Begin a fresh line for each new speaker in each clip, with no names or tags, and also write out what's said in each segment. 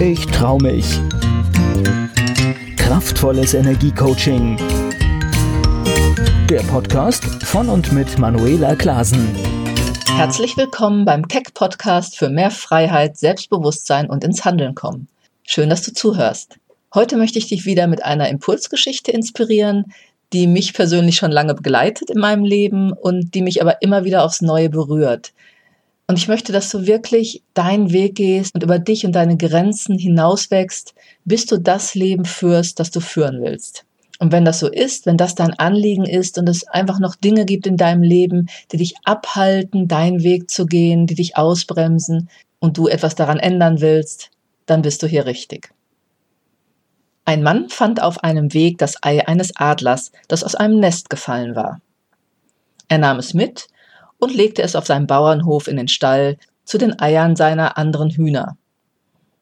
Ich trau mich. Kraftvolles Energiecoaching. Der Podcast von und mit Manuela Klasen.
Herzlich willkommen beim Keck Podcast für mehr Freiheit, Selbstbewusstsein und ins Handeln kommen. Schön, dass du zuhörst. Heute möchte ich dich wieder mit einer Impulsgeschichte inspirieren, die mich persönlich schon lange begleitet in meinem Leben und die mich aber immer wieder aufs Neue berührt. Und ich möchte, dass du wirklich deinen Weg gehst und über dich und deine Grenzen hinauswächst, bis du das Leben führst, das du führen willst. Und wenn das so ist, wenn das dein Anliegen ist und es einfach noch Dinge gibt in deinem Leben, die dich abhalten, deinen Weg zu gehen, die dich ausbremsen und du etwas daran ändern willst, dann bist du hier richtig. Ein Mann fand auf einem Weg das Ei eines Adlers, das aus einem Nest gefallen war. Er nahm es mit und legte es auf seinem Bauernhof in den Stall zu den Eiern seiner anderen Hühner.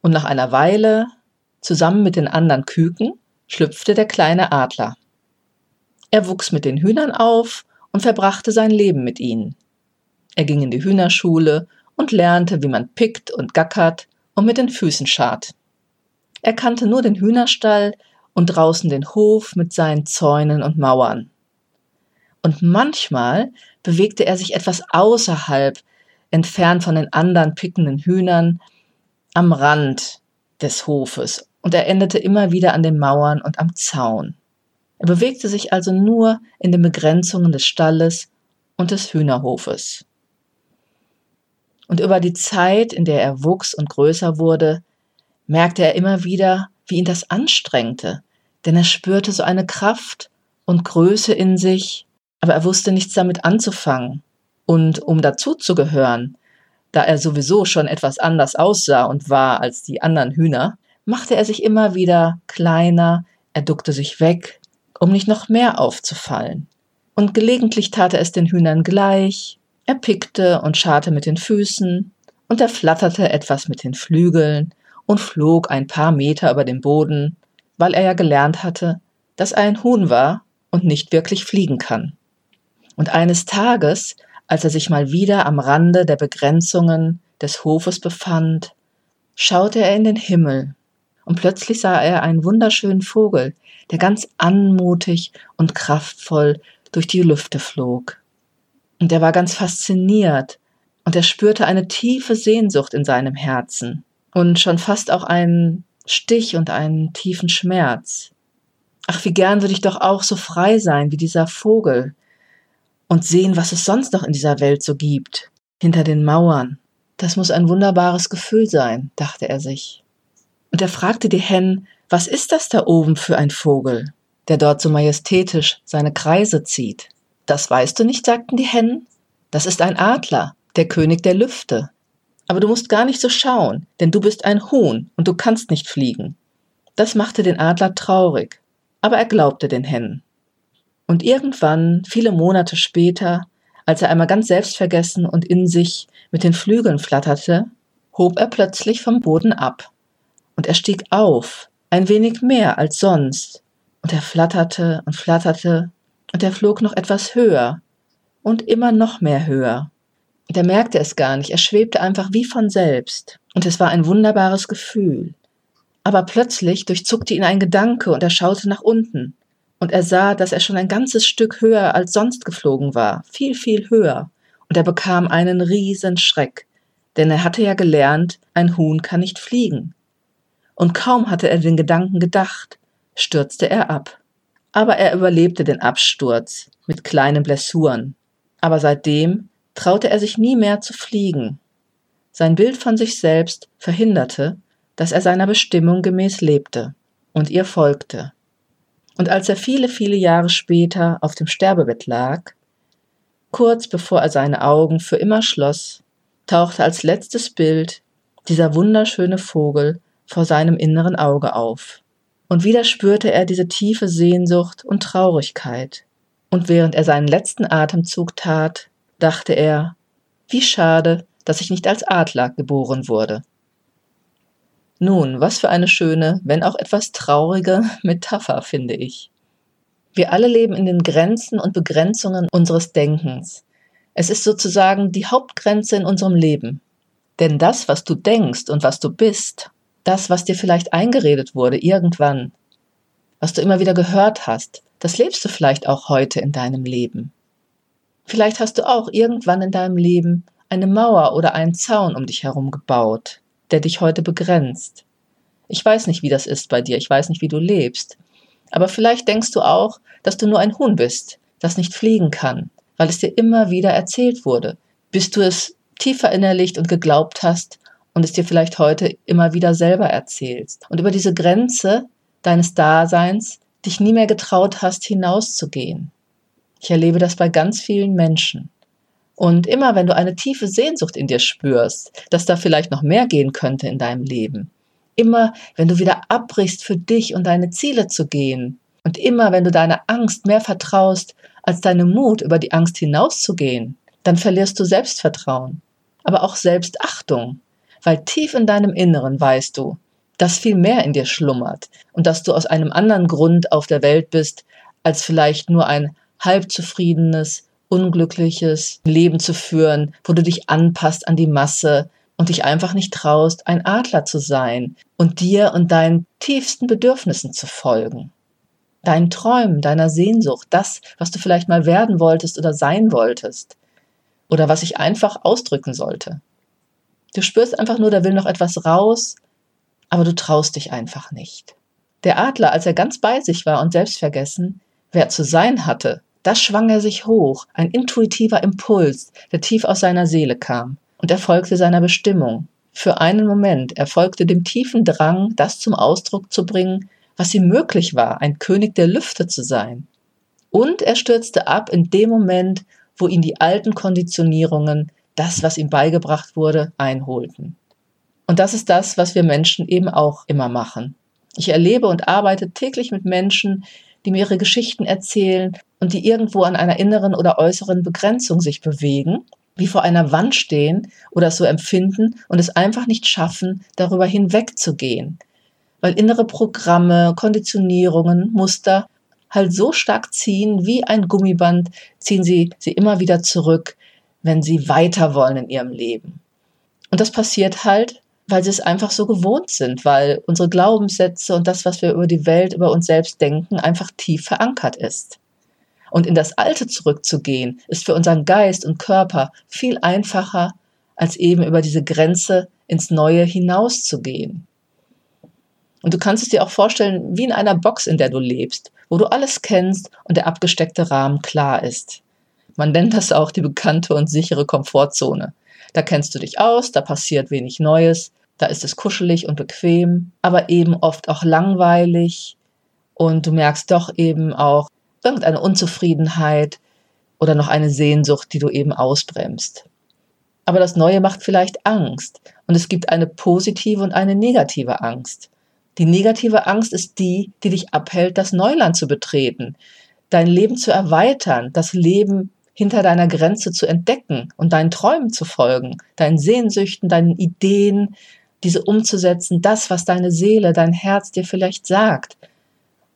Und nach einer Weile, zusammen mit den anderen Küken, schlüpfte der kleine Adler. Er wuchs mit den Hühnern auf und verbrachte sein Leben mit ihnen. Er ging in die Hühnerschule und lernte, wie man pickt und gackert und mit den Füßen schart. Er kannte nur den Hühnerstall und draußen den Hof mit seinen Zäunen und Mauern. Und manchmal bewegte er sich etwas außerhalb, entfernt von den anderen pickenden Hühnern, am Rand des Hofes, und er endete immer wieder an den Mauern und am Zaun. Er bewegte sich also nur in den Begrenzungen des Stalles und des Hühnerhofes. Und über die Zeit, in der er wuchs und größer wurde, merkte er immer wieder, wie ihn das anstrengte, denn er spürte so eine Kraft und Größe in sich, aber er wusste nichts damit anzufangen. Und um dazuzugehören, da er sowieso schon etwas anders aussah und war als die anderen Hühner, machte er sich immer wieder kleiner, er duckte sich weg, um nicht noch mehr aufzufallen. Und gelegentlich tat er es den Hühnern gleich, er pickte und scharte mit den Füßen, und er flatterte etwas mit den Flügeln und flog ein paar Meter über den Boden, weil er ja gelernt hatte, dass er ein Huhn war und nicht wirklich fliegen kann. Und eines Tages, als er sich mal wieder am Rande der Begrenzungen des Hofes befand, schaute er in den Himmel, und plötzlich sah er einen wunderschönen Vogel, der ganz anmutig und kraftvoll durch die Lüfte flog. Und er war ganz fasziniert, und er spürte eine tiefe Sehnsucht in seinem Herzen und schon fast auch einen Stich und einen tiefen Schmerz. Ach, wie gern würde ich doch auch so frei sein wie dieser Vogel, und sehen, was es sonst noch in dieser Welt so gibt, hinter den Mauern. Das muss ein wunderbares Gefühl sein, dachte er sich. Und er fragte die Hennen, was ist das da oben für ein Vogel, der dort so majestätisch seine Kreise zieht? Das weißt du nicht, sagten die Hennen. Das ist ein Adler, der König der Lüfte. Aber du musst gar nicht so schauen, denn du bist ein Huhn und du kannst nicht fliegen. Das machte den Adler traurig, aber er glaubte den Hennen. Und irgendwann, viele Monate später, als er einmal ganz selbstvergessen und in sich mit den Flügeln flatterte, hob er plötzlich vom Boden ab. Und er stieg auf, ein wenig mehr als sonst. Und er flatterte und flatterte, und er flog noch etwas höher und immer noch mehr höher. Und er merkte es gar nicht, er schwebte einfach wie von selbst. Und es war ein wunderbares Gefühl. Aber plötzlich durchzuckte ihn ein Gedanke und er schaute nach unten und er sah, dass er schon ein ganzes Stück höher als sonst geflogen war, viel, viel höher, und er bekam einen riesen Schreck, denn er hatte ja gelernt, ein Huhn kann nicht fliegen. Und kaum hatte er den Gedanken gedacht, stürzte er ab. Aber er überlebte den Absturz mit kleinen Blessuren. Aber seitdem traute er sich nie mehr zu fliegen. Sein Bild von sich selbst verhinderte, dass er seiner Bestimmung gemäß lebte und ihr folgte. Und als er viele, viele Jahre später auf dem Sterbebett lag, kurz bevor er seine Augen für immer schloss, tauchte als letztes Bild dieser wunderschöne Vogel vor seinem inneren Auge auf. Und wieder spürte er diese tiefe Sehnsucht und Traurigkeit. Und während er seinen letzten Atemzug tat, dachte er, wie schade, dass ich nicht als Adler geboren wurde. Nun, was für eine schöne, wenn auch etwas traurige Metapher, finde ich. Wir alle leben in den Grenzen und Begrenzungen unseres Denkens. Es ist sozusagen die Hauptgrenze in unserem Leben. Denn das, was du denkst und was du bist, Das, was dir vielleicht eingeredet wurde, irgendwann, was du immer wieder gehört hast, das lebst du vielleicht auch heute in deinem Leben. Vielleicht hast du auch irgendwann in deinem Leben eine Mauer oder einen Zaun um dich herum gebaut, der dich heute begrenzt. Ich weiß nicht, wie das ist bei dir, ich weiß nicht, wie du lebst, aber vielleicht denkst du auch, dass du nur ein Huhn bist, das nicht fliegen kann, weil es dir immer wieder erzählt wurde, bis du es tief verinnerlicht und geglaubt hast und es dir vielleicht heute immer wieder selber erzählst und über diese Grenze deines Daseins dich nie mehr getraut hast, hinauszugehen. Ich erlebe das bei ganz vielen Menschen. Und immer wenn du eine tiefe Sehnsucht in dir spürst, dass da vielleicht noch mehr gehen könnte in deinem Leben, immer wenn du wieder abbrichst für dich und deine Ziele zu gehen, und immer wenn du deiner Angst mehr vertraust als deinem Mut, über die Angst hinauszugehen, dann verlierst du Selbstvertrauen, aber auch Selbstachtung, weil tief in deinem Inneren weißt du, dass viel mehr in dir schlummert und dass du aus einem anderen Grund auf der Welt bist, als vielleicht nur ein halb zufriedenes, unglückliches Leben zu führen, wo du dich anpasst an die Masse und dich einfach nicht traust, ein Adler zu sein und dir und deinen tiefsten Bedürfnissen zu folgen. Deinen Träumen, deiner Sehnsucht, das, was du vielleicht mal werden wolltest oder sein wolltest oder was ich einfach ausdrücken sollte. Du spürst einfach nur, da will noch etwas raus aber du traust dich einfach nicht. Der Adler, als er ganz bei sich war und selbstvergessen, wer zu sein hatte, das schwang er sich hoch, ein intuitiver Impuls, der tief aus seiner Seele kam, und er folgte seiner Bestimmung. Für einen Moment, er dem tiefen Drang, das zum Ausdruck zu bringen, was ihm möglich war, ein König der Lüfte zu sein. Und er stürzte ab in dem Moment, wo ihn die alten Konditionierungen, das, was ihm beigebracht wurde, einholten. Und das ist das, was wir Menschen eben auch immer machen. Ich erlebe und arbeite täglich mit Menschen, die mir ihre Geschichten erzählen und die irgendwo an einer inneren oder äußeren Begrenzung sich bewegen, wie vor einer Wand stehen oder es so empfinden und es einfach nicht schaffen, darüber hinwegzugehen. Weil innere Programme, Konditionierungen, Muster halt so stark ziehen wie ein Gummiband, ziehen sie sie immer wieder zurück, wenn sie weiter wollen in ihrem Leben. Und das passiert halt, weil sie es einfach so gewohnt sind, weil unsere Glaubenssätze und das, was wir über die Welt, über uns selbst denken, einfach tief verankert ist. Und in das Alte zurückzugehen, ist für unseren Geist und Körper viel einfacher, als eben über diese Grenze ins Neue hinauszugehen. Und du kannst es dir auch vorstellen, wie in einer Box, in der du lebst, wo du alles kennst und der abgesteckte Rahmen klar ist. Man nennt das auch die bekannte und sichere Komfortzone. Da kennst du dich aus, da passiert wenig Neues, da ist es kuschelig und bequem, aber eben oft auch langweilig und du merkst doch eben auch irgendeine Unzufriedenheit oder noch eine Sehnsucht, die du eben ausbremst. Aber das Neue macht vielleicht Angst und es gibt eine positive und eine negative Angst. Die negative Angst ist die, die dich abhält, das Neuland zu betreten, dein Leben zu erweitern, das Leben hinter deiner Grenze zu entdecken und deinen Träumen zu folgen, deinen Sehnsüchten, deinen Ideen, diese umzusetzen, das, was deine Seele, dein Herz dir vielleicht sagt.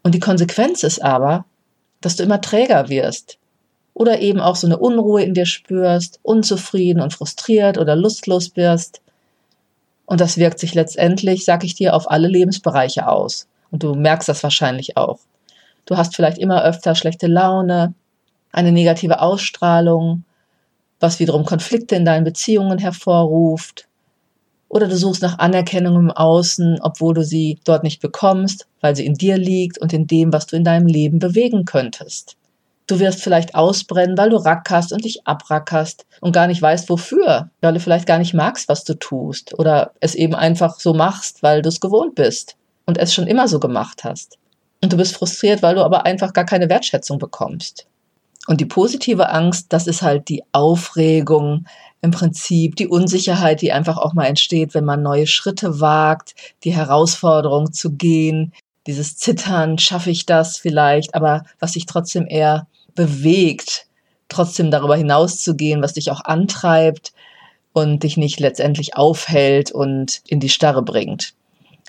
Und die Konsequenz ist aber, dass du immer träger wirst oder eben auch so eine Unruhe in dir spürst, unzufrieden und frustriert oder lustlos wirst. Und das wirkt sich letztendlich, sag ich dir, auf alle Lebensbereiche aus. Und du merkst das wahrscheinlich auch. Du hast vielleicht immer öfter schlechte Laune, eine negative Ausstrahlung, was wiederum Konflikte in deinen Beziehungen hervorruft. Oder du suchst nach Anerkennung im Außen, obwohl du sie dort nicht bekommst, weil sie in dir liegt und in dem, was du in deinem Leben bewegen könntest. Du wirst vielleicht ausbrennen, weil du rackerst und dich abrackerst und gar nicht weißt, wofür, weil du vielleicht gar nicht magst, was du tust oder es eben einfach so machst, weil du es gewohnt bist und es schon immer so gemacht hast. Und du bist frustriert, weil du aber einfach gar keine Wertschätzung bekommst. Und die positive Angst, das ist halt die Aufregung, im Prinzip die Unsicherheit, die einfach auch mal entsteht, wenn man neue Schritte wagt, die Herausforderung zu gehen, dieses Zittern, schaffe ich das vielleicht, aber was sich trotzdem eher bewegt, trotzdem darüber hinauszugehen, was dich auch antreibt und dich nicht letztendlich aufhält und in die Starre bringt.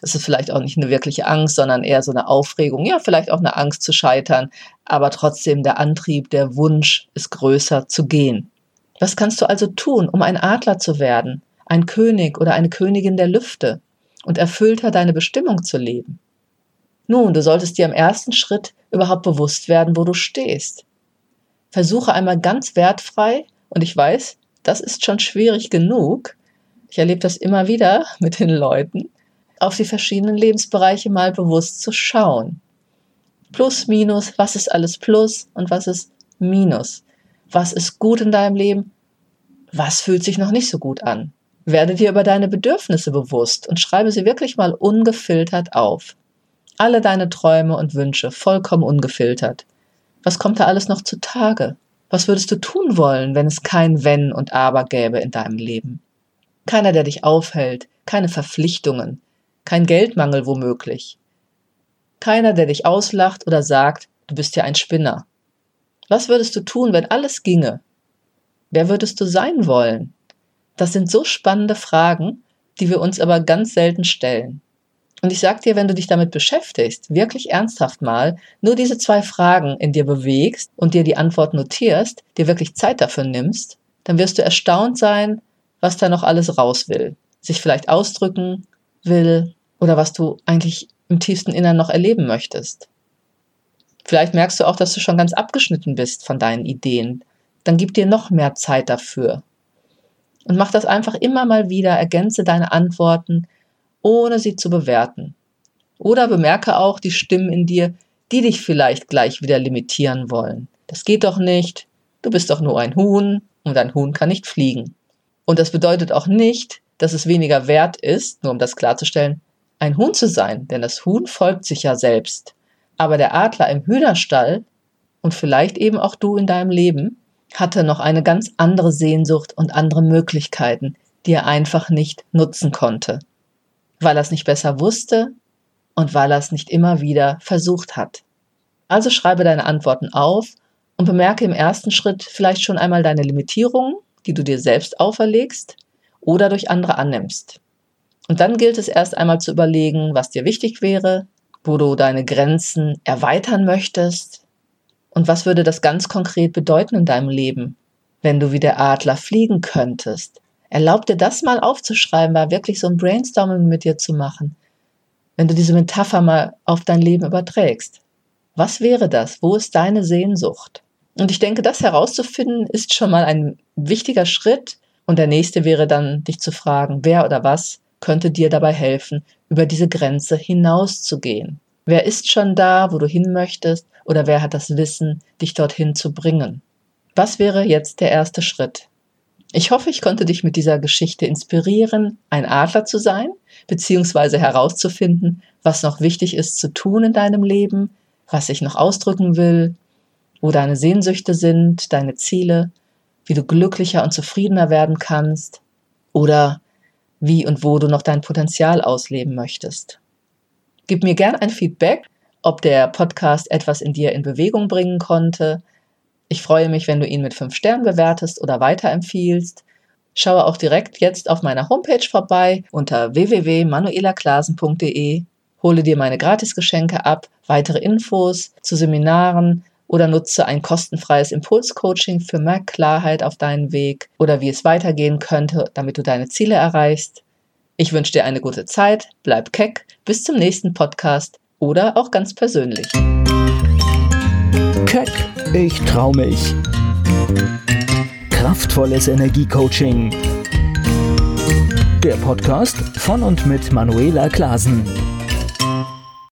Das ist vielleicht auch nicht eine wirkliche Angst, sondern eher so eine Aufregung. Ja, vielleicht auch eine Angst zu scheitern, aber trotzdem der Antrieb, der Wunsch ist größer zu gehen. Was kannst du also tun, um ein Adler zu werden, ein König oder eine Königin der Lüfte? und erfüllter deine Bestimmung zu leben? Nun, du solltest dir im ersten Schritt überhaupt bewusst werden, wo du stehst. Versuche einmal ganz wertfrei, und ich weiß, das ist schon schwierig genug, ich erlebe das immer wieder mit den Leuten, auf die verschiedenen Lebensbereiche mal bewusst zu schauen. Plus, minus, was ist alles Plus und was ist Minus? Was ist gut in deinem Leben? Was fühlt sich noch nicht so gut an? Werde dir über deine Bedürfnisse bewusst und schreibe sie wirklich mal ungefiltert auf. Alle deine Träume und Wünsche vollkommen ungefiltert. Was kommt da alles noch zutage? Was würdest du tun wollen, wenn es kein Wenn und Aber gäbe in deinem Leben? Keiner, der dich aufhält, keine Verpflichtungen, kein Geldmangel womöglich. Keiner, der dich auslacht oder sagt, du bist ja ein Spinner. Was würdest du tun, wenn alles ginge? Wer würdest du sein wollen? Das sind so spannende Fragen, die wir uns aber ganz selten stellen. Und ich sag dir, wenn du dich damit beschäftigst, wirklich ernsthaft mal, nur diese zwei Fragen in dir bewegst und dir die Antwort notierst, dir wirklich Zeit dafür nimmst, dann wirst du erstaunt sein, was da noch alles raus will. Sich vielleicht ausdrücken will oder was du eigentlich im tiefsten Innern noch erleben möchtest. Vielleicht merkst du auch, dass du schon ganz abgeschnitten bist von deinen Ideen. Dann gib dir noch mehr Zeit dafür. Und mach das einfach immer mal wieder, ergänze deine Antworten, ohne sie zu bewerten. Oder bemerke auch die Stimmen in dir, die dich vielleicht gleich wieder limitieren wollen. Das geht doch nicht, du bist doch nur ein Huhn und ein Huhn kann nicht fliegen. Und das bedeutet auch nicht, dass es weniger wert ist, nur um das klarzustellen, ein Huhn zu sein, denn das Huhn folgt sich ja selbst. Aber der Adler im Hühnerstall und vielleicht eben auch du in deinem Leben hatte noch eine ganz andere Sehnsucht und andere Möglichkeiten, die er einfach nicht nutzen konnte, weil er es nicht besser wusste und weil er es nicht immer wieder versucht hat. Also schreibe deine Antworten auf und bemerke im ersten Schritt vielleicht schon einmal deine Limitierungen, die du dir selbst auferlegst oder durch andere annimmst. Und dann gilt es erst einmal zu überlegen, was dir wichtig wäre, wo du deine Grenzen erweitern möchtest und was würde das ganz konkret bedeuten in deinem Leben, wenn du wie der Adler fliegen könntest. Erlaub dir das mal aufzuschreiben, war wirklich so ein Brainstorming mit dir zu machen. Wenn du diese Metapher mal auf dein Leben überträgst. Was wäre das? Wo ist deine Sehnsucht? Und ich denke, das herauszufinden ist schon mal ein wichtiger Schritt. Und der nächste wäre dann, dich zu fragen, wer oder was könnte dir dabei helfen, über diese Grenze hinauszugehen. Wer ist schon da, wo du hin möchtest, oder wer hat das Wissen, dich dorthin zu bringen? Was wäre jetzt der erste Schritt? Ich hoffe, ich konnte dich mit dieser Geschichte inspirieren, ein Adler zu sein, beziehungsweise herauszufinden, was noch wichtig ist zu tun in deinem Leben, was ich noch ausdrücken will, wo deine Sehnsüchte sind, deine Ziele, wie du glücklicher und zufriedener werden kannst oder wie und wo du noch dein Potenzial ausleben möchtest. Gib mir gern ein Feedback, ob der Podcast etwas in dir in Bewegung bringen konnte. Ich freue mich, wenn du ihn mit fünf Sternen bewertest oder weiterempfiehlst. Schaue auch direkt jetzt auf meiner Homepage vorbei unter www.manuelaklasen.de. Hole dir meine Gratisgeschenke ab, weitere Infos zu Seminaren oder nutze ein kostenfreies Impulscoaching für mehr Klarheit auf deinen Weg oder wie es weitergehen könnte, damit du deine Ziele erreichst. Ich wünsche dir eine gute Zeit, bleib keck, bis zum nächsten Podcast oder auch ganz persönlich.
Keck, ich trau mich. Kraftvolles Energiecoaching. Der Podcast von und mit Manuela Klasen.